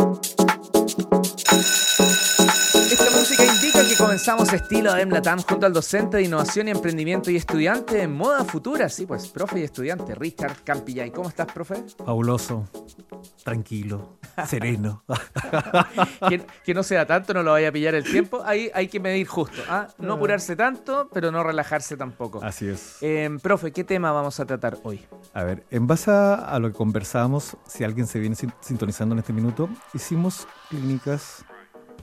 Thank you comenzamos estilo de Latam junto al docente de innovación y emprendimiento y estudiante en moda futura. Sí, pues, profe y estudiante, Richard Campillay. ¿Cómo estás, profe? Fabuloso, tranquilo, sereno. que, no sea tanto, no lo vaya a pillar el tiempo. Ahí hay que medir justo. ¿ah? No apurarse tanto, pero no relajarse tampoco. Así es. Em, profe, ¿qué tema vamos a tratar hoy? A ver, en base a lo que conversábamos, si alguien se viene sintonizando en este minuto, hicimos clínicas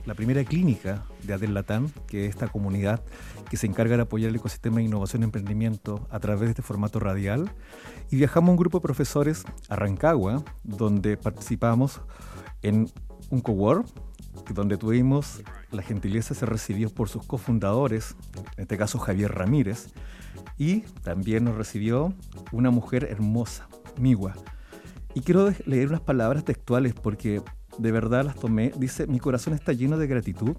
la primera clínica de Adel Latam, que es esta comunidad que se encarga de apoyar el ecosistema de innovación y emprendimiento a través de este formato radial. Y viajamos un grupo de profesores a Rancagua, donde participamos en un cowork, donde tuvimos la gentileza de ser recibidos por sus cofundadores, en este caso Javier Ramírez, y también nos recibió una mujer hermosa, Miwa. Y quiero leer unas palabras textuales porque de verdad las tomé. Dice, mi corazón está lleno de gratitud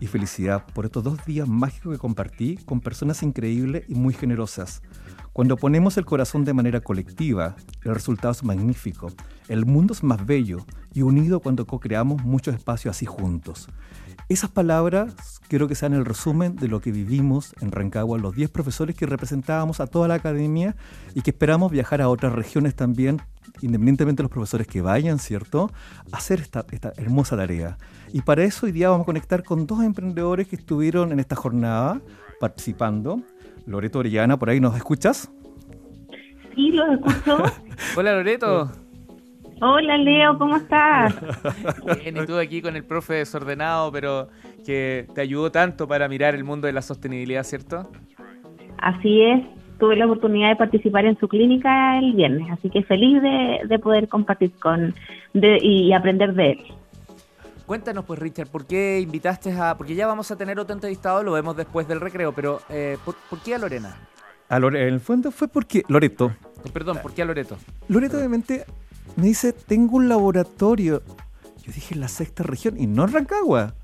y felicidad por estos dos días mágicos que compartí con personas increíbles y muy generosas. Cuando ponemos el corazón de manera colectiva, el resultado es magnífico. El mundo es más bello y unido cuando co-creamos muchos espacios así juntos. Esas palabras quiero que sean el resumen de lo que vivimos en Rancagua, los 10 profesores que representábamos a toda la academia y que esperamos viajar a otras regiones también, independientemente de los profesores que vayan, ¿cierto?, a hacer esta, esta hermosa tarea. Y para eso hoy día vamos a conectar con dos emprendedores que estuvieron en esta jornada participando. Loreto Orellana, ¿por ahí nos escuchas? Sí, los escucho. Hola Loreto. Hola Leo, ¿cómo estás? Bien, y tú aquí con el profe desordenado, pero que te ayudó tanto para mirar el mundo de la sostenibilidad, ¿cierto? Así es, tuve la oportunidad de participar en su clínica el viernes, así que feliz de, poder compartir con y aprender de él. Cuéntanos pues Richard, ¿por qué invitaste a...? Porque ya vamos a tener otro entrevistado, lo vemos después del recreo, pero eh, ¿por, qué a Lorena? A Lore, en el fondo fue porque Loreto. Perdón, ¿por qué a Loreto? Loreto obviamente me dice, tengo un laboratorio. Yo dije, en la sexta región, y no en Rancagua,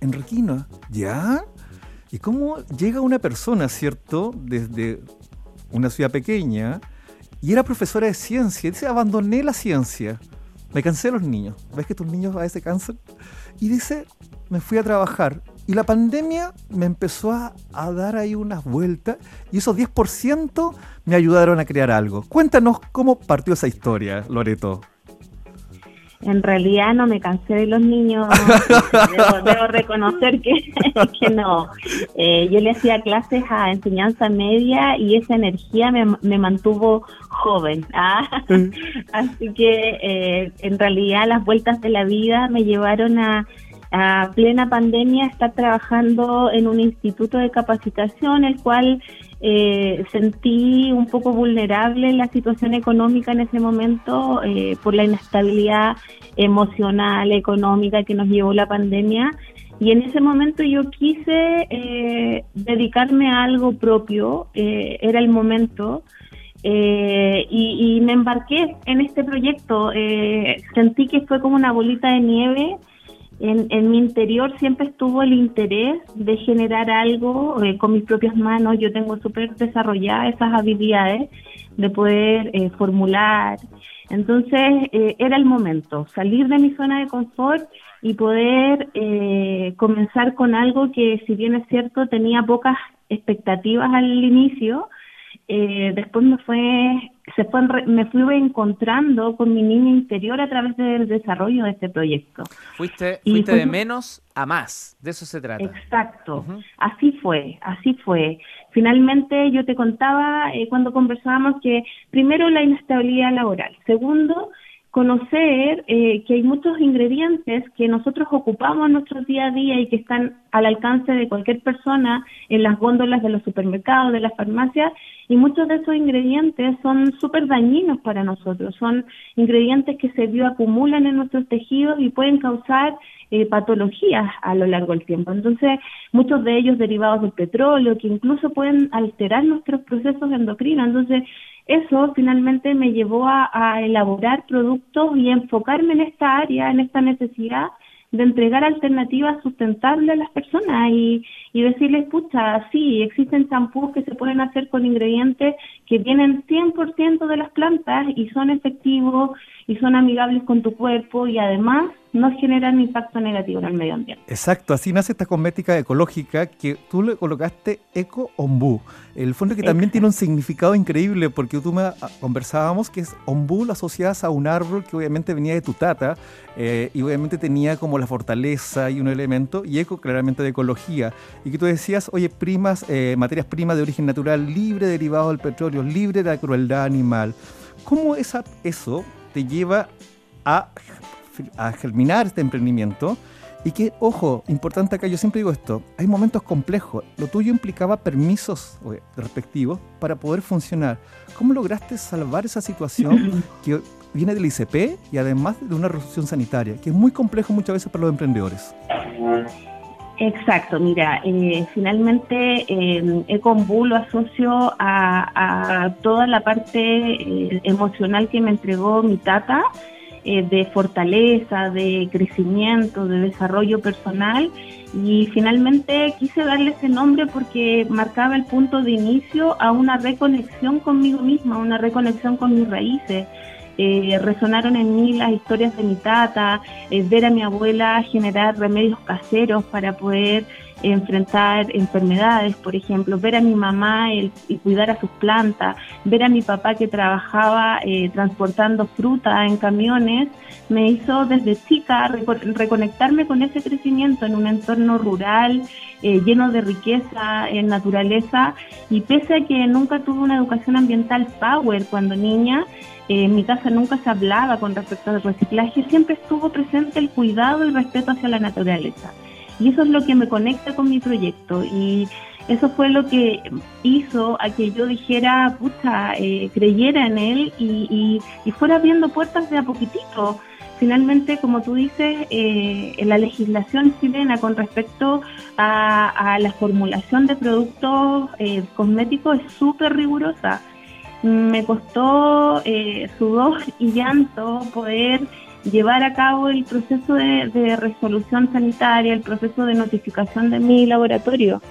en Requino. ¿Ya? ¿Y cómo llega una persona, cierto, desde una ciudad pequeña, y era profesora de ciencia? dice, abandoné la ciencia. Me cansé de los niños. ¿Ves que tus niños a veces cansan? Y dice, me fui a trabajar. Y la pandemia me empezó a, a dar ahí unas vueltas y esos 10% me ayudaron a crear algo. Cuéntanos cómo partió esa historia, Loreto. En realidad no me cansé de los niños, debo, reconocer que, no. Eh, yo le hacía clases a enseñanza media y esa energía me, mantuvo joven. ¿ah? Así que eh, en realidad las vueltas de la vida me llevaron a, a plena pandemia estar trabajando en un instituto de capacitación, el cual eh, sentí un poco vulnerable la situación económica en ese momento eh, por la inestabilidad emocional, económica que nos llevó la pandemia. Y en ese momento yo quise eh, dedicarme a algo propio, era el momento, y, y, me embarqué en este proyecto. sentí que fue como una bolita de nieve en, mi interior siempre estuvo el interés de generar algo eh, con mis propias manos. Yo tengo súper desarrolladas esas habilidades de poder eh, formular. Entonces eh, era el momento, salir de mi zona de confort y poder comenzar con algo que si bien es cierto tenía pocas expectativas al inicio, después me fue se fue, me fui encontrando con mi niña interior a través del desarrollo de este proyecto. Fuiste, fuiste de menos a más, de eso se trata. Exacto, así fue, así fue. Finalmente yo te contaba eh, cuando conversábamos que primero la inestabilidad laboral, segundo conocer eh, que hay muchos ingredientes que nosotros ocupamos en nuestro día a día y que están al alcance de cualquier persona en las góndolas de los supermercados, de las farmacias, y muchos de esos ingredientes son súper dañinos para nosotros, son ingredientes que se bioacumulan en nuestros tejidos y pueden causar eh, patologías a lo largo del tiempo. Entonces, muchos de ellos derivados del petróleo, que incluso pueden alterar nuestros procesos endocrinos. Entonces, eso finalmente me llevó a, elaborar productos y enfocarme en esta área, en esta necesidad de entregar alternativas sustentables a las personas y, y decirles, pucha, sí, existen champús que se pueden hacer con ingredientes que vienen 100% de las plantas y son efectivos y son amigables con tu cuerpo y además no generan impacto negativo en el medio ambiente. Exacto, así nace esta cosmética ecológica que tú le colocaste Eco Ombú. El fondo que también tiene un significado increíble porque tú me ah, conversábamos que es ombú lo asocias a un árbol que obviamente venía de tu tata eh, y obviamente tenía como la fortaleza y un elemento y eco claramente de ecología y que tú decías, oye, primas, eh, materias primas de origen natural, libre derivado del petróleo, libre de la crueldad animal. ¿Cómo esa, eso te lleva a, a germinar este emprendimiento? Y que, ojo, importante acá, yo siempre digo esto, hay momentos complejos. Lo tuyo implicaba permisos respectivos para poder funcionar. ¿Cómo lograste salvar esa situación que viene del ICP y además de una resolución sanitaria, que es muy complejo muchas veces para los emprendedores? Exacto, mira, eh, finalmente eh, lo asocio a, toda la parte eh, emocional que me entregó mi tata, eh, de fortaleza, de crecimiento, de desarrollo personal y finalmente quise darle ese nombre porque marcaba el punto de inicio a una reconexión conmigo misma, una reconexión con mis raíces. Eh, resonaron en mí las historias de mi tata, eh, ver a mi abuela generar remedios caseros para poder enfrentar enfermedades, por ejemplo, ver a mi mamá y cuidar a sus plantas, ver a mi papá que trabajaba eh, transportando fruta en camiones, me hizo desde chica reconectarme con ese crecimiento en un entorno rural, eh, lleno de riqueza, en naturaleza, y pese a que nunca tuve una educación ambiental power cuando niña, en mi casa nunca se hablaba con respecto al reciclaje, siempre estuvo presente el cuidado y respeto hacia la naturaleza. Y eso es lo que me conecta con mi proyecto. Y eso fue lo que hizo a que yo dijera, pucha, eh, creyera en él y, fuera abriendo puertas de a poquitito. Finalmente, como tú dices, eh, la legislación chilena con respecto a, la formulación de productos eh, cosméticos es súper rigurosa. Me costó eh, sudor y llanto poder llevar a cabo el proceso de, resolución sanitaria, el proceso de notificación de mi laboratorio.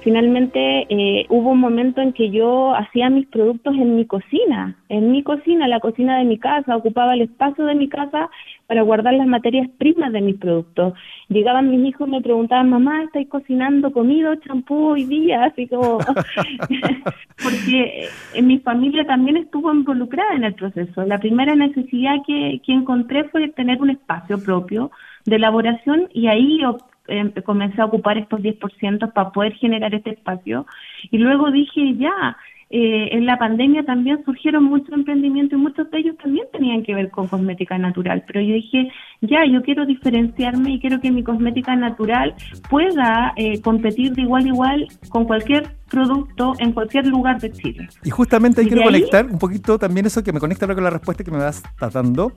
Finalmente eh, hubo un momento en que yo hacía mis productos en mi cocina, en mi cocina, la cocina de mi casa, ocupaba el espacio de mi casa para guardar las materias primas de mis productos. Llegaban mis hijos y me preguntaban, mamá, ¿estáis cocinando comida, champú hoy día? Así como, porque en mi familia también estuvo involucrada en el proceso. La primera necesidad que, que encontré fue tener un espacio propio de elaboración y ahí em, comencé a ocupar estos 10% para poder generar este espacio. Y luego dije, ya, eh, en la pandemia también surgieron muchos emprendimientos y muchos de ellos también tenían que ver con cosmética natural. Pero yo dije, ya, yo quiero diferenciarme y quiero que mi cosmética natural pueda eh, competir de igual a igual con cualquier producto en cualquier lugar de Chile. Y justamente ahí quiero conectar un poquito también eso que me conecta con la respuesta que me vas dando.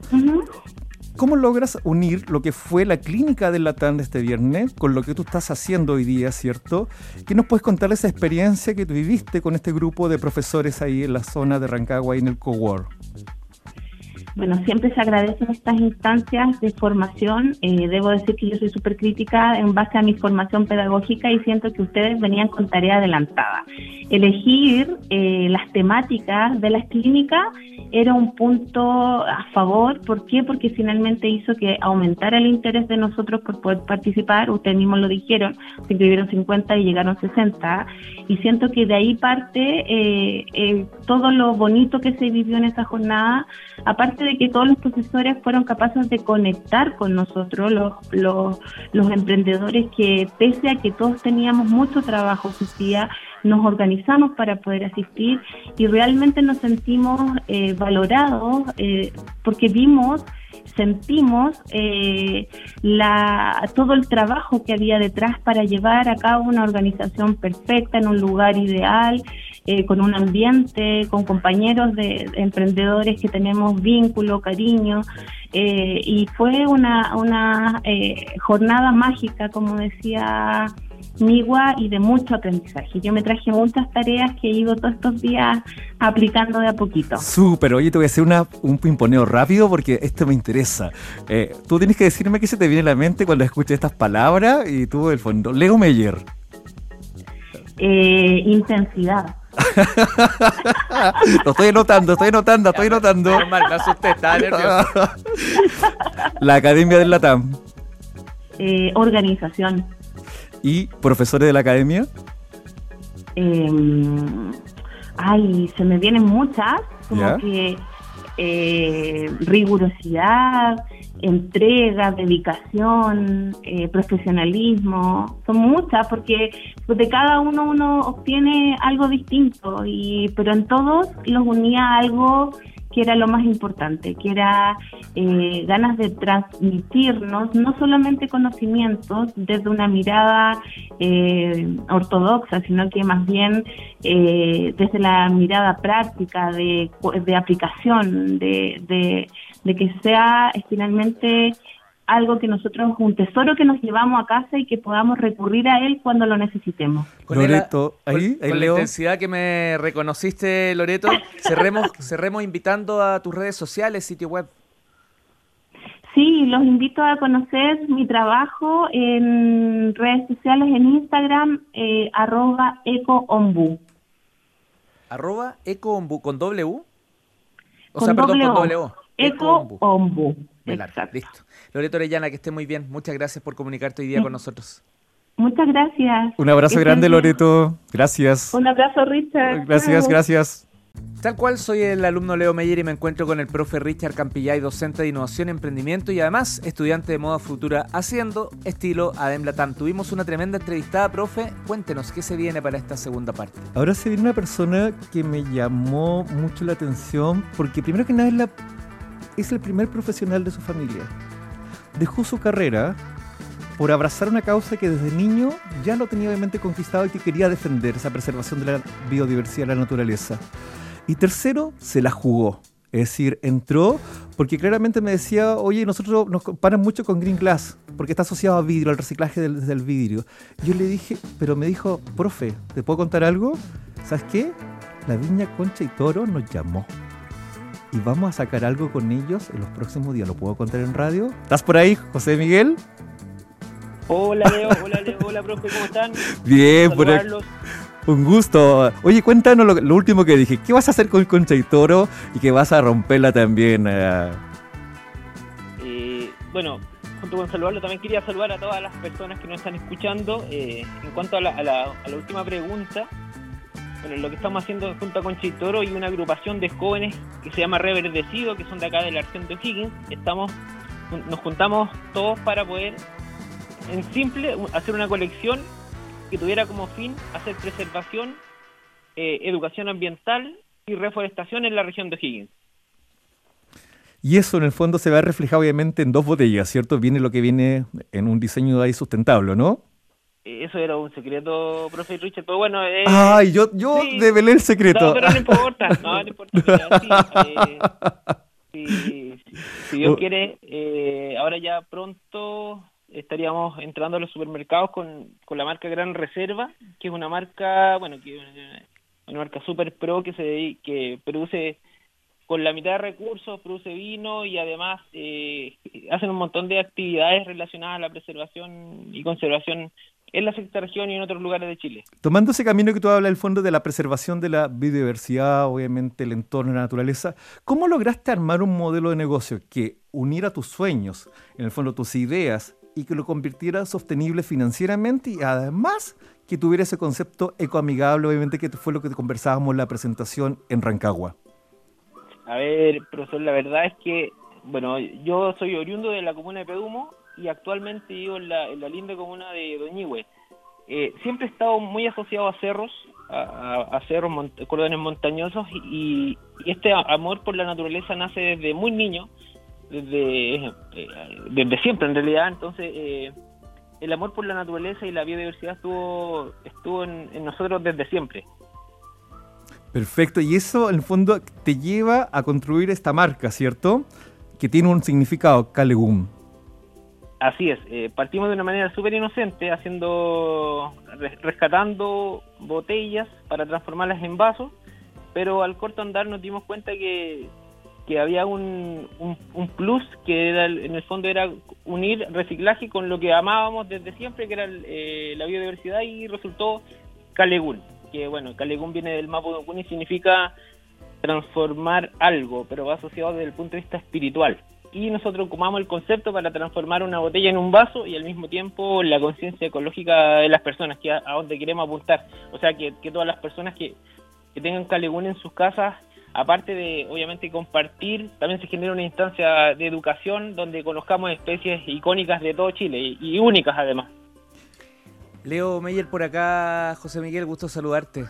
¿Cómo logras unir lo que fue la clínica del Latán de este viernes con lo que tú estás haciendo hoy día, ¿cierto? ¿Qué nos puedes contar de esa experiencia que viviste con este grupo de profesores ahí en la zona de Rancagua y en el Cowork? Bueno, siempre se agradecen estas instancias de formación. Eh, debo decir que yo soy súper crítica en base a mi formación pedagógica y siento que ustedes venían con tarea adelantada. Elegir eh, las temáticas de las clínicas era un punto a favor. ¿Por qué? Porque finalmente hizo que aumentara el interés de nosotros por poder participar. Ustedes mismos lo dijeron, se inscribieron 50 y llegaron 60. Y siento que de ahí parte eh, eh, todo lo bonito que se vivió en esa jornada, aparte de que todos los profesores fueron capaces de conectar con nosotros, los, los, emprendedores que pese a que todos teníamos mucho trabajo su día, nos organizamos para poder asistir y realmente nos sentimos eh, valorados eh, porque vimos sentimos eh, la, todo el trabajo que había detrás para llevar a cabo una organización perfecta en un lugar ideal, con un ambiente, con compañeros de, emprendedores que tenemos vínculo, cariño, y fue una, una jornada mágica, como decía Migua y de mucho aprendizaje. Yo me traje muchas tareas que he ido todos estos días aplicando de a poquito. Súper, oye, te voy a hacer una, un pimponeo rápido porque esto me interesa. Eh, tú tienes que decirme qué se te viene a la mente cuando escuches estas palabras y tú, del fondo, Leo Meyer. Eh, intensidad lo estoy anotando, estoy anotando, estoy anotando. Normal, me asusté, estaba nervioso. La Academia del Latam. Eh, organización. ¿Y profesores de la Academia? Eh, ay, se me vienen muchas, como ¿Ya? que eh, rigurosidad, entrega, dedicación, eh, profesionalismo, son muchas porque pues, de cada uno uno obtiene algo distinto, y pero en todos los unía algo que era lo más importante, que era eh, ganas de transmitirnos no solamente conocimientos desde una mirada eh, ortodoxa, sino que más bien eh, desde la mirada práctica, de, de aplicación, de, de, de que sea finalmente algo que nosotros, un tesoro que nos llevamos a casa y que podamos recurrir a él cuando lo necesitemos. Loreto, con- ahí, con ahí la intensidad que me reconociste, Loreto, cerremos, cerremos invitando a tus redes sociales, sitio web. Sí, los invito a conocer mi trabajo en redes sociales, en Instagram, eh, arroba ecoombu. Arroba ecoombu con U. O Con sea, perdón, con. Ecoombu. Ecoombu. Velar, Exacto. Listo. Loreto Orellana, que esté muy bien. Muchas gracias por comunicarte hoy día Sí. con nosotros. Muchas gracias. Un abrazo Que grande. Loreto. Gracias. Un abrazo, Richard. Gracias, gracias. Tal cual, soy el alumno Leo Meyer y me encuentro con el profe Richard Campillay, docente de innovación y emprendimiento y además estudiante de moda futura haciendo estilo Adem Latam. Tuvimos una tremenda entrevistada, profe. Cuéntenos qué se viene para esta segunda parte. Ahora se viene una persona que me llamó mucho la atención porque primero que nada es, la- es el primer profesional de su familia. Dejó su carrera por abrazar una causa que desde niño ya lo tenía obviamente conquistado y que quería defender, esa preservación de la biodiversidad de la naturaleza. Y tercero, se la jugó. Es decir, entró porque claramente me decía, oye, nosotros nos comparan mucho con Green Glass, porque está asociado a vidrio, al reciclaje del, del vidrio. Yo le dije, pero me dijo, profe, ¿te puedo contar algo? ¿Sabes qué? La Viña Concha y Toro nos llamó. Y vamos a sacar algo con ellos en los próximos días. ¿Lo puedo contar en radio? ¿Estás por ahí, José Miguel? Hola Leo, hola Leo, hola profe, ¿cómo están? Bien, por aquí. Un gusto. Oye, cuéntanos lo, lo último que dije. ¿Qué vas a hacer con Concha y Toro y que vas a romperla también? eh? Eh, bueno, junto con saludarlo, también quería saludar a todas las personas que nos están escuchando. Eh, en cuanto a la, a, la, a la última pregunta, bueno, lo que estamos haciendo junto a Concha y una agrupación de jóvenes que se llama Reverdecido, que son de acá de la región de O'Higgins, estamos, nos juntamos todos para poder, en simple, hacer una colección que tuviera como fin hacer preservación, eh, educación ambiental y reforestación en la región de O'Higgins. Y eso en el fondo se va reflejado obviamente en dos botellas, ¿cierto? Viene lo que viene en un diseño ahí sustentable, ¿no? Eh, Eso era un secreto, profe Richard, pero bueno... eh, Ay, yo, yo sí. develé el secreto. No, pero no importa, no, no importa. sí, eh, sí, si Dios Oh. quiere, eh, ahora ya pronto estaríamos entrando a los supermercados con, con la marca Gran Reserva, que es una marca, bueno, que es una marca super pro que se que produce con la mitad de recursos, produce vino y además eh, hacen un montón de actividades relacionadas a la preservación y conservación en la sexta región y en otros lugares de Chile. Tomando ese camino que tú hablas, el fondo de la preservación de la biodiversidad, obviamente el entorno, la naturaleza, ¿cómo lograste armar un modelo de negocio que uniera tus sueños, en el fondo tus ideas, y que lo convirtiera sostenible financieramente y además que tuviera ese concepto ecoamigable, obviamente que fue lo que conversábamos en la presentación en Rancagua? A ver, profesor, la verdad es que, bueno, yo soy oriundo de la comuna de Pedumo y actualmente vivo en la, la linda comuna de Doñihue. Eh, siempre he estado muy asociado a cerros, a, cerros, cordones montañosos y, este amor por la naturaleza nace desde muy niño, desde, eh, desde siempre en realidad. Entonces, eh, el amor por la naturaleza y la biodiversidad estuvo, estuvo en- en nosotros desde siempre. Perfecto, y eso en el fondo te lleva a construir esta marca, ¿cierto? Que tiene un significado, Calegum. Así es, eh, partimos de una manera súper inocente, haciendo, res- rescatando botellas para transformarlas en vasos, pero al corto andar nos dimos cuenta que, que había un, un, plus que era, en el fondo era unir reciclaje con lo que amábamos desde siempre, que era eh, la biodiversidad, y resultó Calegún. que bueno, Calegún viene del Mapudungun y significa transformar algo, pero va asociado desde el punto de vista espiritual. Y nosotros ocupamos el concepto para transformar una botella en un vaso y al mismo tiempo la conciencia ecológica de las personas, que a, a donde queremos apuntar. O sea, que, que todas las personas que, que tengan Calegún en sus casas aparte de obviamente compartir, también se genera una instancia de educación donde conozcamos especies icónicas de todo Chile y, y únicas además. Leo Meyer por acá, José Miguel, gusto saludarte.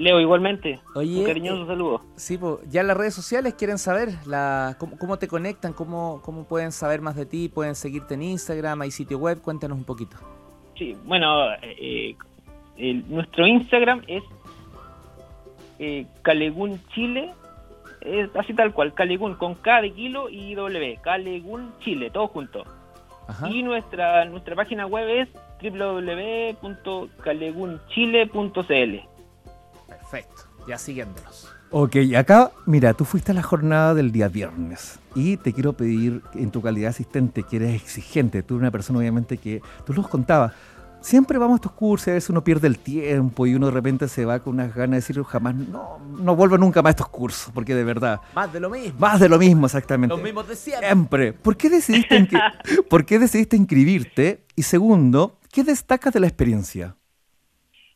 Leo, igualmente. Oye, un cariñoso eh, saludo. Sí, po, ya las redes sociales quieren saber la, cómo, cómo te conectan, cómo, cómo pueden saber más de ti, pueden seguirte en Instagram, hay sitio web, cuéntanos un poquito. Sí, bueno, eh, el- nuestro Instagram es eh, Calegún Chile, es así tal cual, Calegún con K de kilo y W, Calegún Chile, todo junto. Ajá. Y nuestra nuestra página web es www.calegunchile.cl. Perfecto, ya siguiéndolos. Ok, acá, mira, tú fuiste a la jornada del día viernes y te quiero pedir, en tu calidad de asistente, que eres exigente, tú eres una persona obviamente que, tú nos contabas, siempre vamos a estos cursos, a veces uno pierde el tiempo y uno de repente se va con unas ganas de decir, jamás, no, no vuelvo nunca más a estos cursos, porque de verdad, Más de lo mismo. más de lo mismo exactamente. Los mismos de siempre. Siempre. ¿Por qué decidiste, ¿por qué decidiste inscribirte? Y segundo, ¿qué destacas de la experiencia?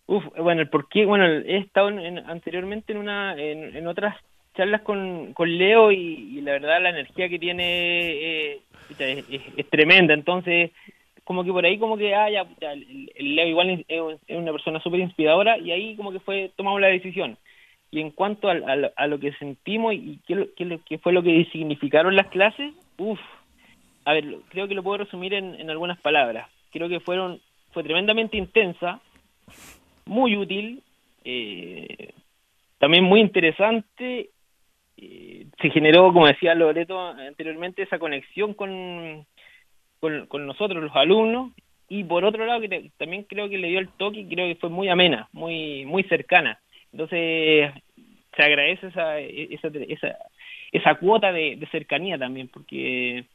Uf, bueno, el por qué, bueno, he estado en- en- anteriormente en una en, otras charlas con, con Leo y, la verdad la energía que tiene eh, es, es- tremenda, entonces como que por ahí como que, ah, ya, pucha, el, Leo igual es, una persona súper inspiradora y ahí como que fue, tomamos la decisión. Y en cuanto al- al- a, lo que sentimos y qué, qué, qué fue lo que significaron las clases, uff, a ver, creo que lo puedo resumir en, en algunas palabras. Creo que fueron fue tremendamente intensa, muy útil, eh, también muy interesante. eh, se generó, como decía Loreto anteriormente, esa conexión con, con, con nosotros, los alumnos. Y por otro lado, que también creo que le dio el toque y creo que fue muy amena, muy muy cercana. Entonces, se agradece esa, esa, esa, esa cuota de cercanía también, porque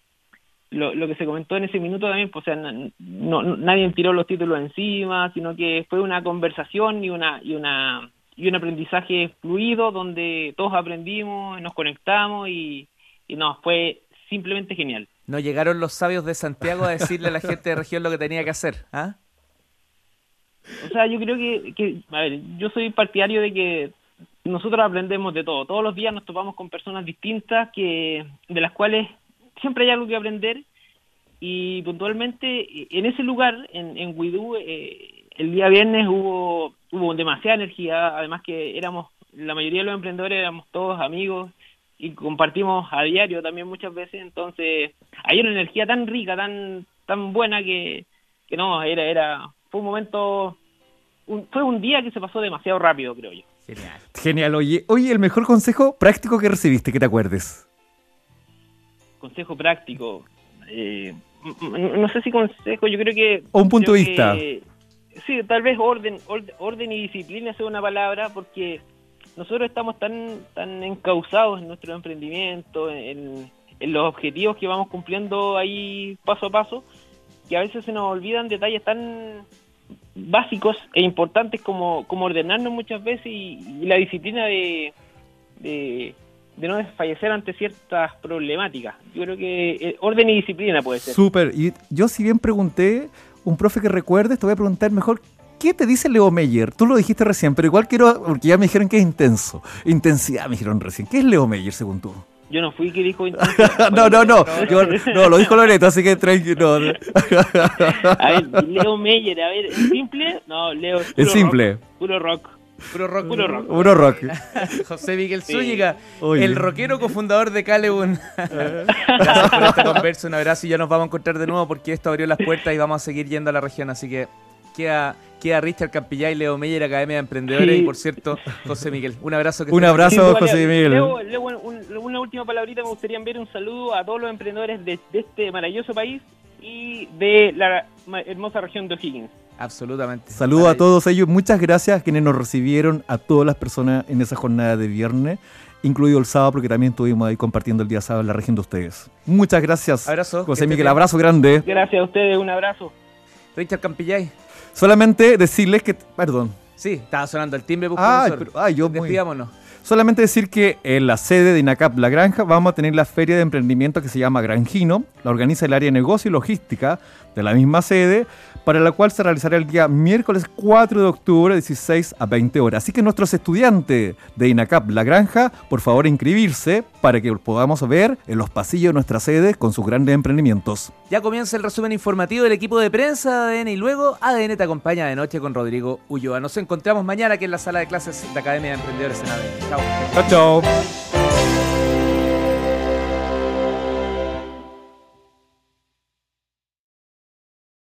lo, lo que se comentó en ese minuto también, pues, o sea, no- nadie tiró los títulos encima, sino que fue una conversación y una y una y un aprendizaje fluido donde todos aprendimos, nos conectamos y, y no, fue simplemente genial. No llegaron los sabios de Santiago a decirle a la gente de región lo que tenía que hacer. ¿ah? O sea, yo creo que, que, a ver, yo soy partidario de que nosotros aprendemos de todo. Todos los días nos topamos con personas distintas que de las cuales siempre hay algo que aprender y puntualmente en ese lugar, en, en Huidú, eh, el día viernes hubo hubo demasiada energía, además que éramos, la mayoría de los emprendedores éramos todos amigos y compartimos a diario también muchas veces, entonces hay una energía tan rica, tan tan buena que, que no, era, era, fue un momento, un- fue un día que se pasó demasiado rápido, creo yo. Genial. Genial, oye, oye, el mejor consejo práctico que recibiste, que te acuerdes. Consejo práctico, eh, no sé si consejo, yo creo que... O un punto de vista. que- sí, tal vez orden, ord- orden y disciplina sea una palabra, porque nosotros estamos tan, tan encausados en nuestro emprendimiento, en, en los objetivos que vamos cumpliendo ahí paso a paso, que a veces se nos olvidan detalles tan básicos e importantes como, como ordenarnos muchas veces y, y la disciplina de, de, de no desfallecer ante ciertas problemáticas. Yo creo que eh, orden y disciplina puede ser. Súper. Y yo si bien pregunté, un profe que recuerdes, te voy a preguntar mejor, ¿qué te dice Leo Meyer? Tú lo dijiste recién, pero igual quiero, porque ya me dijeron que es intenso. Intensidad me dijeron recién. ¿Qué es Leo Meyer según tú? Yo no fui que dijo... no, no, no, yo- no, lo dijo Loreto, así que tranquilo. no. A ver, Leo Meyer, a ver, ¿es simple? No, Leo es, simple. rock, puro rock. Puro rock. Puro rock. Puro rock. José Miguel Sí. Zúñiga, Oye. el rockero cofundador de Calebun. Gracias por esta conversa, un abrazo y ya nos vamos a encontrar de nuevo porque esto abrió las puertas y vamos a seguir yendo a la región. Así que queda, queda Richard Campillay, Leo Meyer, Academia de Emprendedores Sí. y por cierto, José Miguel. Un abrazo. Que Un abrazo. Vale, José Miguel. Leo, Leo, un- una última palabrita, me gustaría enviar un saludo a todos los emprendedores de, de este maravilloso país y de la ma- hermosa región de O'Higgins. Absolutamente. Saludos a todos ellos. Muchas gracias a quienes nos recibieron, a todas las personas en esa jornada de viernes, incluido el sábado, porque también estuvimos ahí compartiendo el día sábado en la región de ustedes. Muchas gracias. Abrazo, José Miguel, bien. abrazo grande. Gracias a ustedes, un abrazo. Richard Campillay. Solamente decirles que, perdón, Sí, estaba sonando el timbre, Ay, profesor. pero- ay, yo muy- Despidámonos. Solamente decir que en la sede de INACAP La Granja vamos a tener la feria de emprendimiento que se llama Granjino, la organiza el área de negocio y logística de la misma sede, para la cual se realizará el día miércoles 4 de octubre, 16 a 20 horas. Así que nuestros estudiantes de INACAP La Granja, por favor inscribirse para que podamos ver en los pasillos de nuestra sede con sus grandes emprendimientos. Ya comienza el resumen informativo del equipo de prensa de ADN y luego ADN te acompaña de noche con Rodrigo Ulloa. Nos encontramos mañana aquí en la sala de clases de Academia de Emprendedores en ADN. 안 녕.